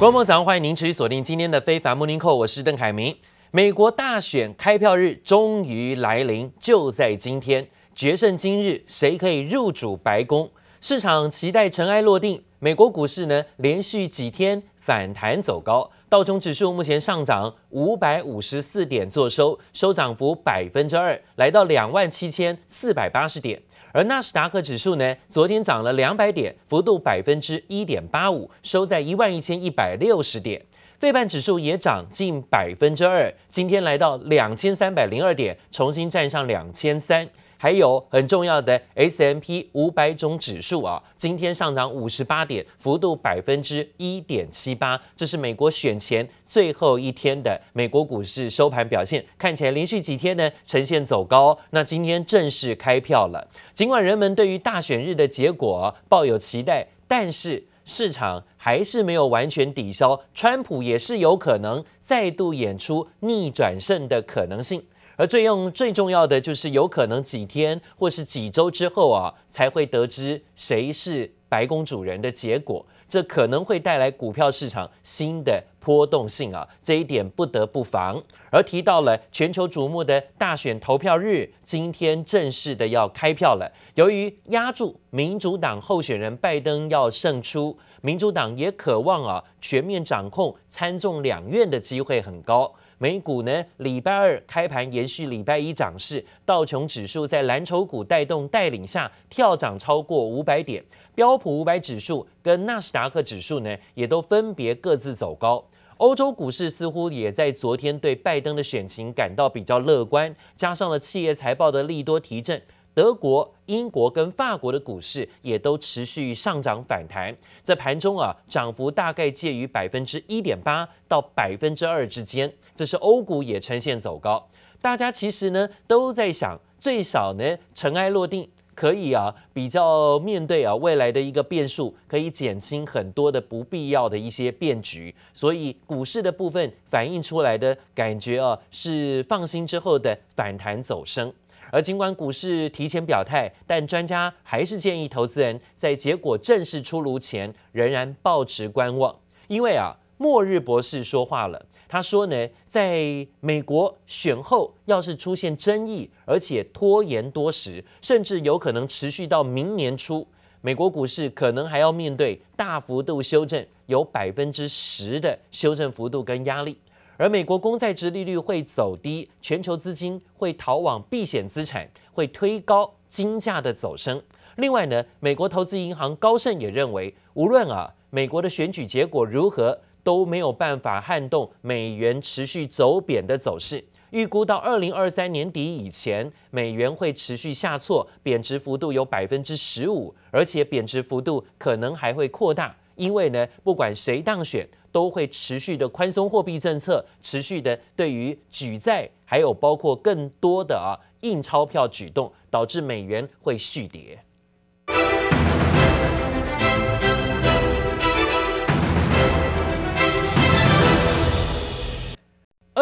观众早上欢迎您持续锁定今天的非凡 Morning Call，我是邓凯明。美国大选开票日终于来临，就在今天，决胜今日，谁可以入主白宫？市场期待尘埃落定。美国股市呢，连续几天反弹走高，道琼指数目前上涨五百五十四点，做收，收涨幅百分之二，来到两万七千四百八十点。而纳斯达克指数呢，昨天涨了两百点，幅度百分之一点八五，收在一万一千一百六十点。费半指数也涨近百分之二，今天来到两千三百零二点，重新站上两千三。还有很重要的 S M P 五百种指数啊，今天上涨五十八点，幅度百分之一点七八。这是美国选前最后一天的美国股市收盘表现，看起来连续几天呢呈现走高。那今天正式开票了，尽管人们对于大选日的结果抱有期待，但是市场还是没有完全抵消，川普也是有可能再度演出逆转胜的可能性。而最用最重要的就是有可能几天或是几周之后啊，才会得知谁是白宫主人的结果，这可能会带来股票市场新的波动性啊，这一点不得不防。而提到了全球瞩目的大选投票日，今天正式的要开票了。由于压住民主党候选人拜登要胜出，民主党也渴望啊全面掌控参众两院的机会很高。美股呢，礼拜二开盘延续礼拜一涨势，道琼指数在蓝筹股带动带领下跳涨超过五百点，标普五百指数跟纳斯达克指数呢也都分别各自走高。欧洲股市似乎也在昨天对拜登的选情感到比较乐观，加上了企业财报的利多提振。德国、英国跟法国的股市也都持续上涨反弹，在盘中啊，涨幅大概介于百分之一点八到百分之二之间。这是欧股也呈现走高，大家其实呢都在想，最少呢尘埃落定，可以啊比较面对啊未来的一个变数，可以减轻很多的不必要的一些变局。所以股市的部分反映出来的感觉啊是放心之后的反弹走升。而尽管股市提前表态，但专家还是建议投资人在结果正式出炉前仍然保持观望，因为啊，末日博士说话了，他说呢，在美国选后要是出现争议，而且拖延多时，甚至有可能持续到明年初，美国股市可能还要面对大幅度修正，有百分之十的修正幅度跟压力。而美国公债殖利率会走低，全球资金会逃往避险资产，会推高金价的走升。另外呢，美国投资银行高盛也认为，无论啊美国的选举结果如何，都没有办法撼动美元持续走贬的走势。预估到二零二三年底以前，美元会持续下挫，贬值幅度有百分之十五，而且贬值幅度可能还会扩大。因为呢，不管谁当选，都会持续的宽松货币政策，持续的对于举债，还有包括更多的啊印钞票举动，导致美元会续跌。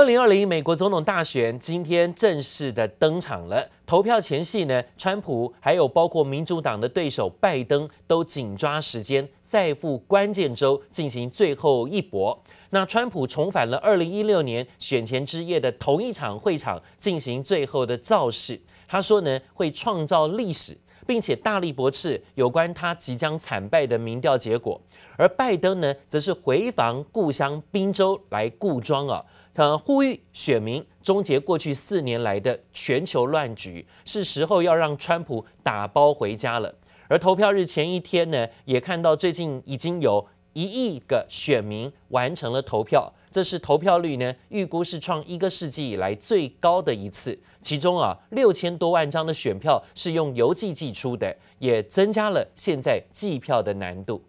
零二零美国总统大选今天正式的登场了。投票前夕呢，川普还有包括民主党的对手拜登都紧抓时间，在赴关键州进行最后一搏。那川普重返了二零一六年选前之夜的同一场会场进行最后的造势。他说呢，会创造历史，并且大力驳斥有关他即将惨败的民调结果。而拜登呢，则是回防故乡宾州来固庄啊。呃，呼吁选民终结过去四年来的全球乱局，是时候要让川普打包回家了。而投票日前一天呢，也看到最近已经有一亿个选民完成了投票，这是投票率呢，预估是创一个世纪以来最高的一次。其中啊，六千多万张的选票是用邮寄寄出的，也增加了现在计票的难度。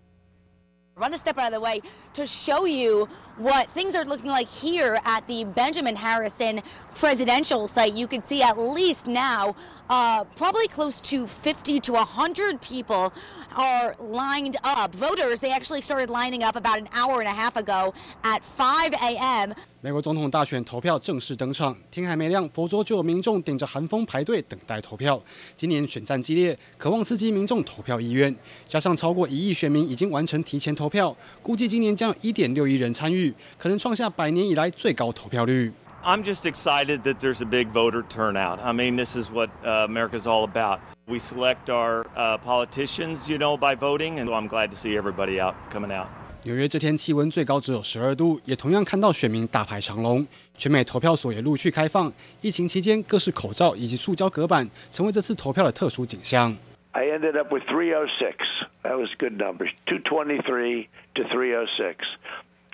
Run a step out of the way to show you what things are looking like here at the Benjamin Harrison presidential site. You can see at least now, uh, probably close to 50 to 100 people are lined up. Voters, they actually started lining up about an hour and a half ago at 5 a.m. 美国总统大选投票正式登场，天还没亮，佛州就有民众顶着寒风排队等待投票。今年选战激烈，渴望刺激民众投票意愿，加上超过一亿选民已经完成提前投票，估计今年 将有一点六亿人参与，可能创下百年以来最高投票率。I'm just excited that there's a big voter turnout. I mean, this is what uh, America's all about. We select our uh, politicians, you know, by voting, and I'm glad to see everybody out coming out. 纽约这天气温最高只有十二度，也同样看到选民大排长龙。全美投票所也陆续开放。疫情期间，各式口罩以及塑胶隔板成为这次投票的特殊景象。I ended up with 306. That was good numbers. 223 to 306,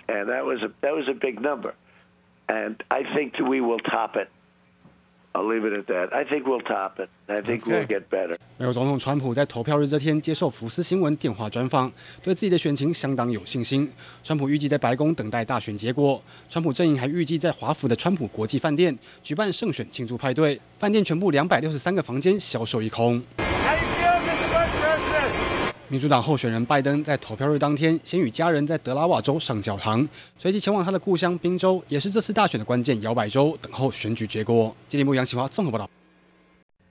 and that was a that was a big number. And I think we will top it. I'll leave it at that. I think we'll top it. I think we'll get better. 美国总统川普在投票日这天接受福斯新闻电话专访，对自己的选情相当有信心。川普预计在白宫等待大选结果。川普阵营还预计在华府的川普国际饭店举办胜选庆祝派对，饭店全部两百六十三个房间销售一空。民主党候选人拜登在投票日当天，先与家人在德拉瓦州上教堂，随即前往他的故乡宾州，也是这次大选的关键摇摆州，等候选举结果。记者杨启华综合报道。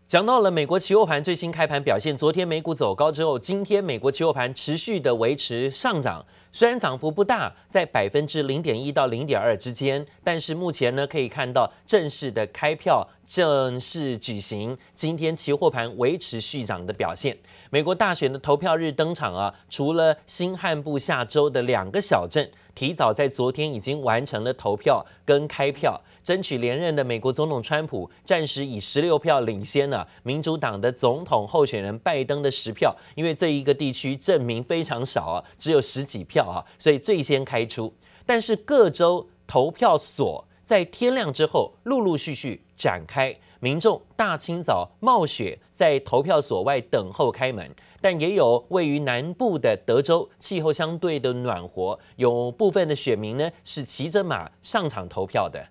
讲到了美国期货盘最新开盘表现，昨天美股走高之后，今天美国期货盘持续的维持上涨。虽然涨幅不大，在百分之零点一到零点二之间，但是目前呢，可以看到正式的开票正式举行。今天期货盘维持续涨的表现。美国大选的投票日登场啊，除了新罕布下州的两个小镇提早在昨天已经完成了投票跟开票。争取连任的美国总统川普暂时以十六票领先了民主党的总统候选人拜登的十票，因为这一个地区证明非常少啊，只有十几票啊，所以最先开出。但是各州投票所在天亮之后陆陆续续展开，民众大清早冒雪在投票所外等候开门，但也有位于南部的德州气候相对的暖和，有部分的选民呢是骑着马上场投票的。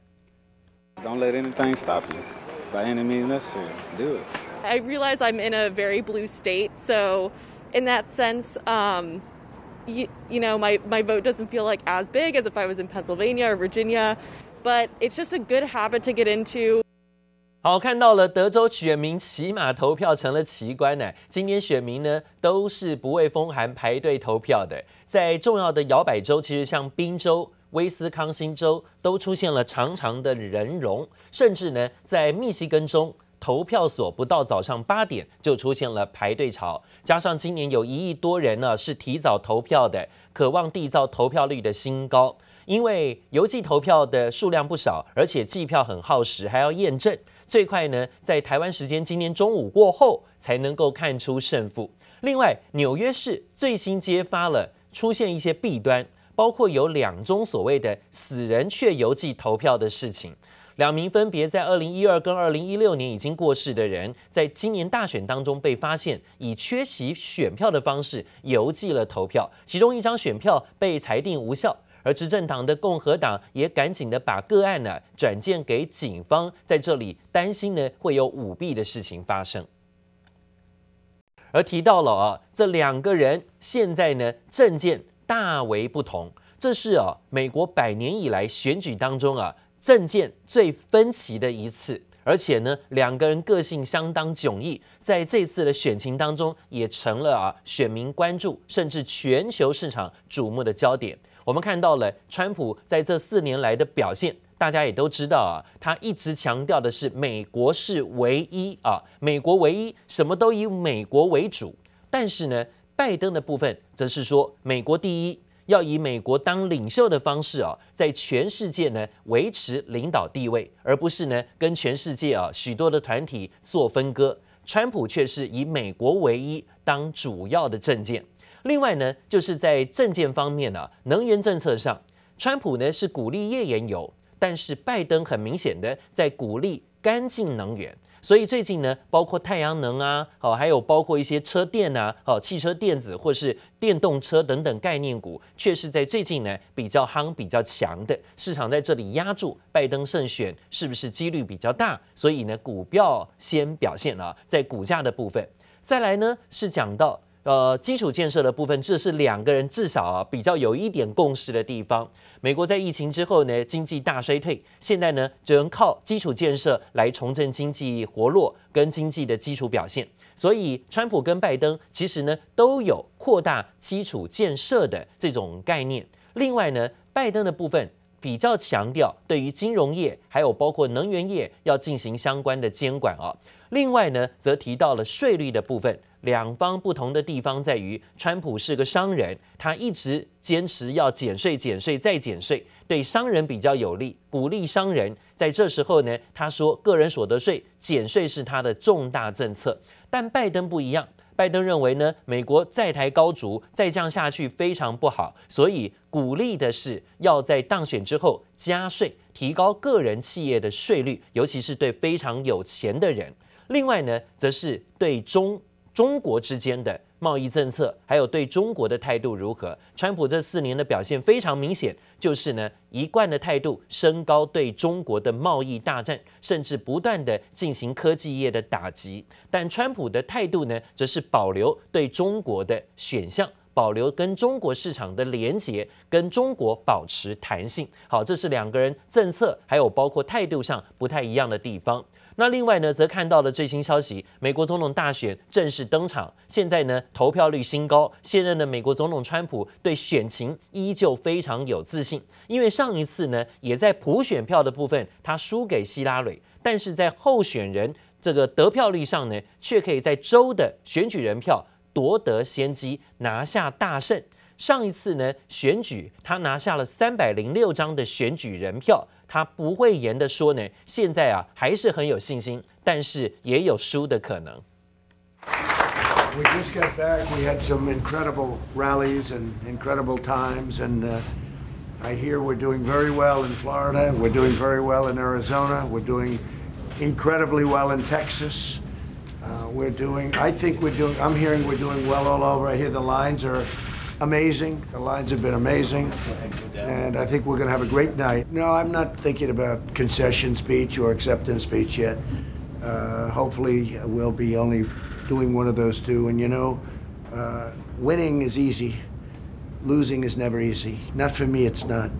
Don't let anything stop you. By any means necessary, do it. I realize I'm in a very blue state, so in that sense, um, you, you know, my, my vote doesn't feel like as big as if I was in Pennsylvania or Virginia, but it's just a good habit to get into. 好，看到了德州选民骑马投票成了奇观呢。今天选民呢都是不畏风寒排队投票的，在重要的摇摆州，其实像宾州。 威斯康星州都出现了长长的人龙，甚至呢，在密西根州投票所不到早上八点就出现了排队潮。加上今年有一亿多人呢是提早投票的，渴望缔造投票率的新高。因为邮寄投票的数量不少，而且计票很耗时，还要验证。最快呢，在台湾时间今天中午过后才能够看出胜负。另外，纽约市最新揭发了出现一些弊端。包括有两宗所谓的死人却邮寄投票的事情，两名分别在二零一二跟二零一六年已经过世的人，在今年大选当中被发现以缺席选票的方式邮寄了投票，其中一张选票被裁定无效，而执政党的共和党也赶紧的把个案呢转件给警方，在这里担心呢会有舞弊的事情发生，而提到了啊，这两个人现在呢证件。大为不同，这是啊美国百年以来选举当中啊政见最分歧的一次，而且呢两个人个性相当迥异，在这次的选情当中也成了啊选民关注甚至全球市场瞩目的焦点。我们看到了川普在这四年来的表现，大家也都知道啊，他一直强调的是美国是唯一啊，美国唯一，什么都以美国为主，但是呢。拜登的部分则是说，美国第一，要以美国当领袖的方式啊，在全世界呢维持领导地位，而不是呢跟全世界啊许多的团体做分割。川普却是以美国唯一当主要的政见。另外呢，就是在政见方面呢，能源政策上，川普呢是鼓励页岩油，但是拜登很明显的在鼓励干净能源。所以最近呢，包括太阳能啊，哦，还有包括一些车电啊，哦，汽车电子或是电动车等等概念股，却是在最近呢比较夯、比较强的市场在这里压住拜登胜选是不是几率比较大？所以呢，股票先表现了，在股价的部分，再来呢是讲到。呃，基础建设的部分，这是两个人至少啊比较有一点共识的地方。美国在疫情之后呢，经济大衰退，现在呢只能靠基础建设来重振经济活络跟经济的基础表现。所以，川普跟拜登其实呢都有扩大基础建设的这种概念。另外呢，拜登的部分比较强调对于金融业还有包括能源业要进行相关的监管啊。另外呢，则提到了税率的部分。两方不同的地方在于，川普是个商人，他一直坚持要减税、减税再减税，对商人比较有利，鼓励商人。在这时候呢，他说个人所得税减税是他的重大政策。但拜登不一样，拜登认为呢，美国债台高筑，再降下去非常不好，所以鼓励的是要在当选之后加税，提高个人企业的税率，尤其是对非常有钱的人。另外呢，则是对中。中国之间的贸易政策，还有对中国的态度如何？川普这四年的表现非常明显，就是呢一贯的态度升高对中国的贸易大战，甚至不断的进行科技业的打击。但川普的态度呢，则是保留对中国的选项，保留跟中国市场的连结，跟中国保持弹性。好，这是两个人政策还有包括态度上不太一样的地方。那另外呢，则看到了最新消息，美国总统大选正式登场。现在呢，投票率新高，现任的美国总统川普对选情依旧非常有自信。因为上一次呢，也在普选票的部分他输给希拉蕊，但是在候选人这个得票率上呢，却可以在州的选举人票夺得先机，拿下大胜。上一次呢，选举他拿下了三百零六张的选举人票。他不讳言的说呢，现在啊还是很有信心，但是也有输的可能。We just got back. We had some incredible rallies and incredible times, and uh, I hear we're doing very well in Florida. We're doing very well in Arizona. We're doing incredibly well in Texas. Uh, we're doing. I think we're doing. I'm hearing we're doing well all over. I hear the lines are amazing. The lines have been amazing. And I think we're going to have a great night. No, I'm not thinking about concession speech or acceptance speech yet. Uh, hopefully, we'll be only doing one of those two. And you know, uh, winning is easy, losing is never easy. Not for me, it's not.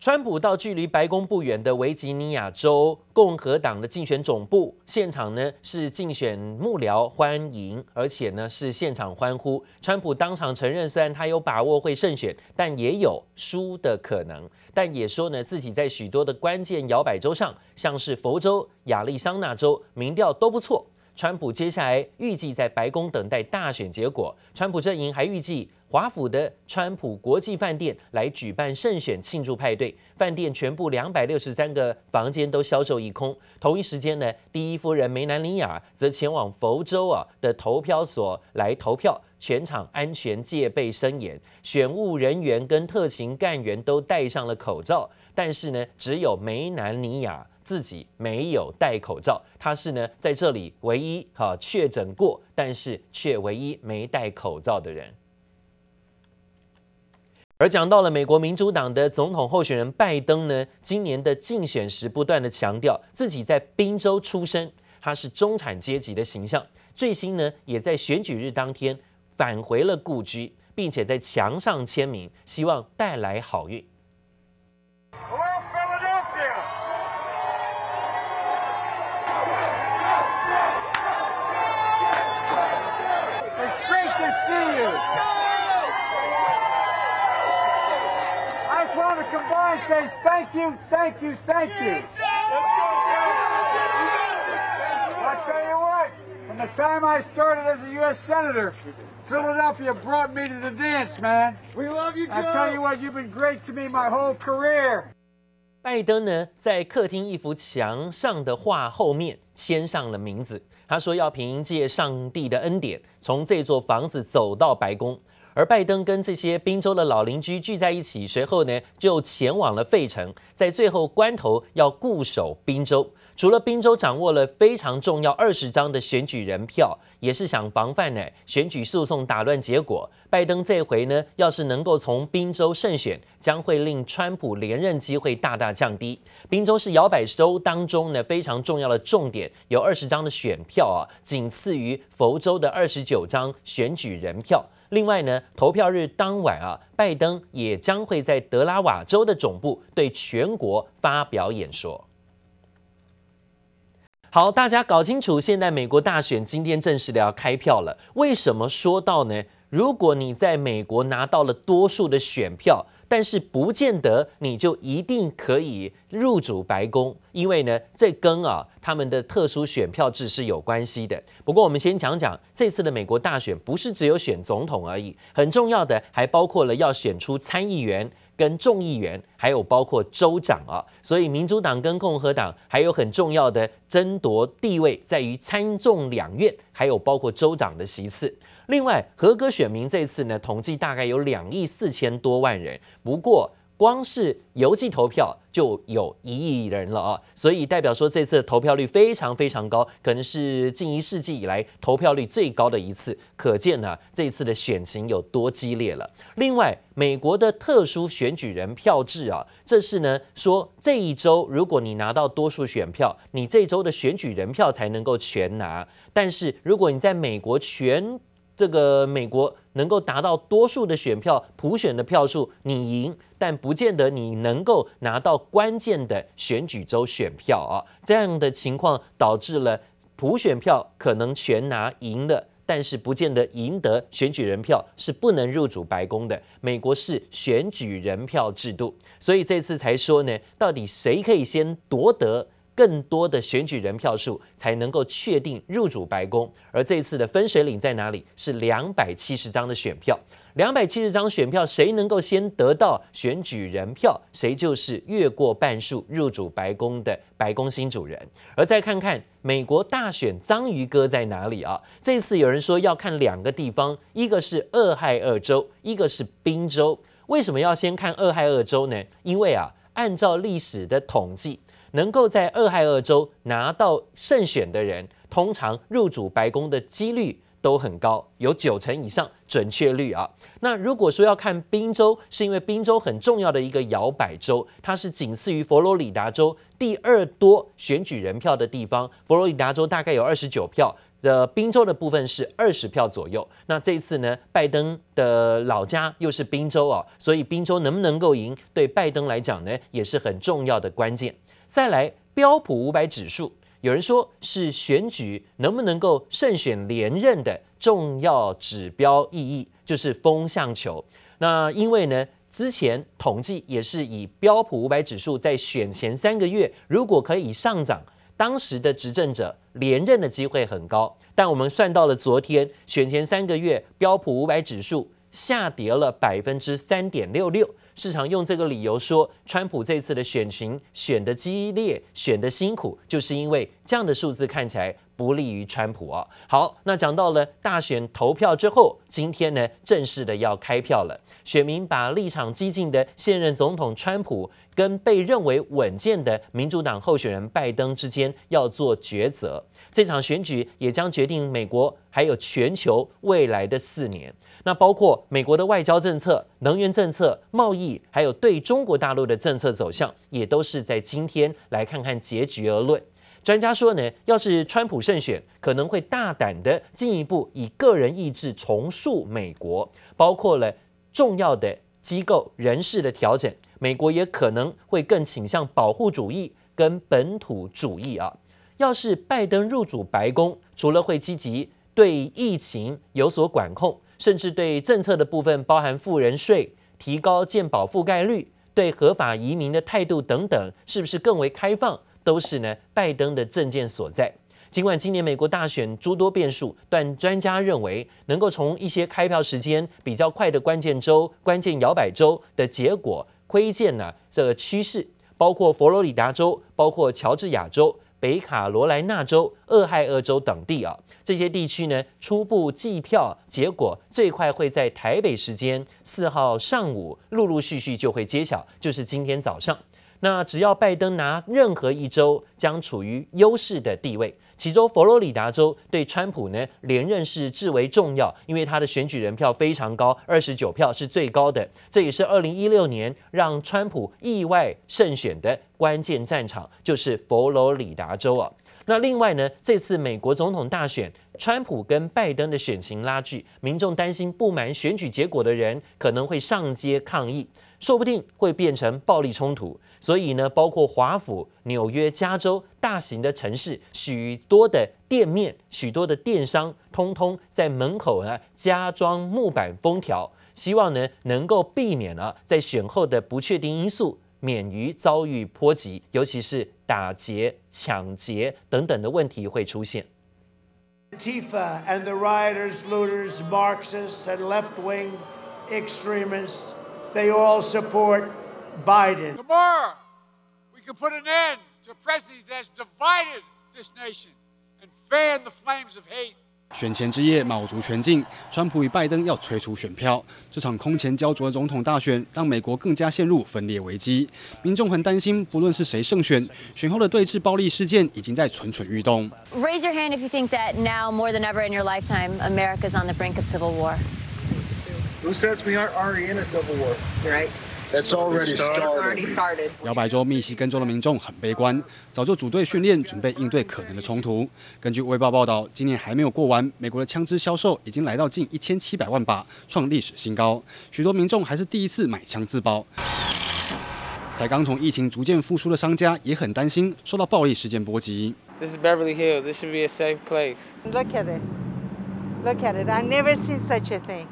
川普到距离白宫不远的维吉尼亚州共和党的竞选总部现场呢，是竞选幕僚欢迎，而且呢是现场欢呼。川普当场承认，虽然他有把握会胜选，但也有输的可能。但也说呢，自己在许多的关键摇摆州上，像是佛州、亚利桑那州，民调都不错。川普接下来预计在白宫等待大选结果。川普阵营还预计。华府的川普国际饭店来举办胜选庆祝派对，饭店全部两百六十三个房间都销售一空。同一时间呢，第一夫人梅南妮亚则前往佛州啊的投票所来投票，全场安全戒备森严，选务人员跟特勤干员都戴上了口罩，但是呢，只有梅南妮亚自己没有戴口罩，她是呢在这里唯一哈确诊过，但是却唯一没戴口罩的人。而讲到了美国民主党的总统候选人拜登呢，今年的竞选时不断的强调自己在宾州出生，他是中产阶级的形象。最新呢，也在选举日当天返回了故居，并且在墙上签名，希望带来好运。拜登呢，在客厅一幅墙上的画后面签上了名字。他说要凭借上帝的恩典，从这座房子走到白宫。而拜登跟这些宾州的老邻居聚在一起，随后呢就前往了费城，在最后关头要固守宾州。除了宾州掌握了非常重要二十张的选举人票，也是想防范呢选举诉讼打乱结果。拜登这回呢，要是能够从宾州胜选，将会令川普连任机会大大降低。宾州是摇摆州当中呢非常重要的重点，有二十张的选票啊，仅次于佛州的二十九张选举人票。另外呢，投票日当晚啊，拜登也将会在德拉瓦州的总部对全国发表演说。好，大家搞清楚，现在美国大选今天正式的要开票了。为什么说到呢？如果你在美国拿到了多数的选票，但是不见得你就一定可以入主白宫，因为呢，这跟啊他们的特殊选票制是有关系的。不过我们先讲讲这次的美国大选，不是只有选总统而已，很重要的还包括了要选出参议员。跟众议员，还有包括州长啊，所以民主党跟共和党还有很重要的争夺地位，在于参众两院，还有包括州长的席次。另外，合格选民这次呢，统计大概有两亿四千多万人。不过，光是邮寄投票就有一亿人了啊，所以代表说这次的投票率非常非常高，可能是近一世纪以来投票率最高的一次，可见呢这次的选情有多激烈了。另外，美国的特殊选举人票制啊，这是呢说这一周如果你拿到多数选票，你这周的选举人票才能够全拿，但是如果你在美国全这个美国能够达到多数的选票，普选的票数，你赢，但不见得你能够拿到关键的选举州选票啊。这样的情况导致了普选票可能全拿赢了，但是不见得赢得选举人票，是不能入主白宫的。美国是选举人票制度，所以这次才说呢，到底谁可以先夺得？更多的选举人票数才能够确定入主白宫，而这一次的分水岭在哪里？是两百七十张的选票，两百七十张选票，谁能够先得到选举人票，谁就是越过半数入主白宫的白宫新主人。而再看看美国大选章鱼哥在哪里啊？这次有人说要看两个地方，一个是俄亥俄州，一个是宾州。为什么要先看俄亥俄州呢？因为啊，按照历史的统计。能够在俄亥俄州拿到胜选的人，通常入主白宫的几率都很高，有九成以上准确率啊。那如果说要看宾州，是因为宾州很重要的一个摇摆州，它是仅次于佛罗里达州第二多选举人票的地方。佛罗里达州大概有二十九票，的宾州的部分是二十票左右。那这一次呢，拜登的老家又是宾州啊，所以宾州能不能够赢，对拜登来讲呢，也是很重要的关键。再来标普五百指数，有人说是选举能不能够胜选连任的重要指标意义，就是风向球。那因为呢，之前统计也是以标普五百指数在选前三个月，如果可以上涨，当时的执政者连任的机会很高。但我们算到了昨天，选前三个月标普五百指数下跌了百分之三点六六。市场用这个理由说，川普这次的选情选得激烈，选得辛苦，就是因为这样的数字看起来不利于川普啊。好，那讲到了大选投票之后，今天呢正式的要开票了。选民把立场激进的现任总统川普跟被认为稳健的民主党候选人拜登之间要做抉择。这场选举也将决定美国还有全球未来的四年。那包括美国的外交政策、能源政策、贸易，还有对中国大陆的政策走向，也都是在今天来看看结局而论。专家说呢，要是川普胜选，可能会大胆的进一步以个人意志重塑美国，包括了重要的机构人事的调整。美国也可能会更倾向保护主义跟本土主义啊。要是拜登入主白宫，除了会积极对疫情有所管控。甚至对政策的部分，包含富人税、提高健保覆盖率、对合法移民的态度等等，是不是更为开放，都是呢拜登的政见所在。尽管今年美国大选诸多变数，但专家认为，能够从一些开票时间比较快的关键州、关键摇摆州的结果窥见呢这个趋势，包括佛罗里达州、包括乔治亚州。北卡罗来纳州、俄亥俄州等地啊，这些地区呢，初步计票结果最快会在台北时间四号上午陆陆续续就会揭晓，就是今天早上。那只要拜登拿任何一州，将处于优势的地位。其中佛罗里达州对川普呢连任是至为重要，因为他的选举人票非常高，二十九票是最高的。这也是二零一六年让川普意外胜选的关键战场，就是佛罗里达州啊。那另外呢，这次美国总统大选，川普跟拜登的选情拉锯，民众担心不满选举结果的人可能会上街抗议，说不定会变成暴力冲突。所以呢，包括华府、纽约、加州大型的城市，许多的店面、许多的电商，通通在门口呢加装木板封条，希望呢能够避免了在选后的不确定因素，免于遭遇波及，尤其是打劫、抢劫等等的问题会出现。Tifa and the rioters, looters, Marxists and left-wing extremists, they all support Biden. Tomorrow, we can put an end to a president that has divided this nation and fan the flames of hate. 选前之夜，卯足全劲，川普与拜登要催出选票。这场空前焦灼的总统大选，让美国更加陷入分裂危机。民众很担心，不论是谁胜选，选后的对峙暴力事件已经在蠢蠢欲动。Raise your hand if you think that now more than ever in your lifetime, America's on the brink of civil war. Who says we aren't already in a civil war? Right. That's already started. 摇摆州密西根州的民众很悲观，早就组队训练，准备应对可能的冲突。根据《卫报》报道，今年还没有过完，美国的枪支销售已经来到近一千七百万把，创历史新高。许多民众还是第一次买枪自保。才刚从疫情逐渐复苏的商家也很担心受到暴力事件波及。This is Beverly Hills. This should be a safe place. Look at it. Look at it. I've never seen such a thing.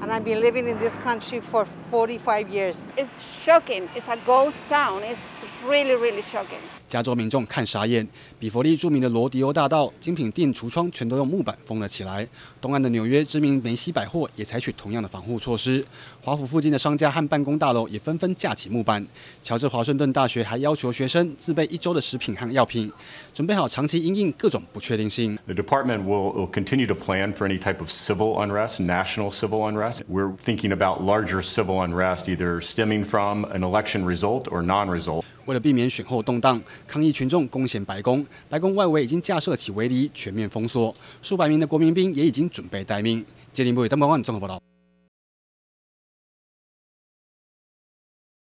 And I've been living in this country for 45 years. It's shocking. It's a ghost town. It's really, really shocking. 加州民众看傻眼，比佛利著名的罗迪欧大道精品店橱窗全都用木板封了起来。东岸的纽约知名梅西百货也采取同样的防护措施。华府附近的商家和办公大楼也纷纷架起木板。乔治华盛顿大学还要求学生自备一周的食品和药品，准备好长期因应各种不确定性。The department will, will continue to plan for any type of civil unrest, national civil unrest. We're thinking about larger civil unrest, either stemming from an election result or non-result. 为了避免选后动荡，抗议群众攻陷白宫，白宫外围已经架设起围篱，全面封锁，数百名的国民兵也已经准备待命。杰林部与邓宝万综合报道。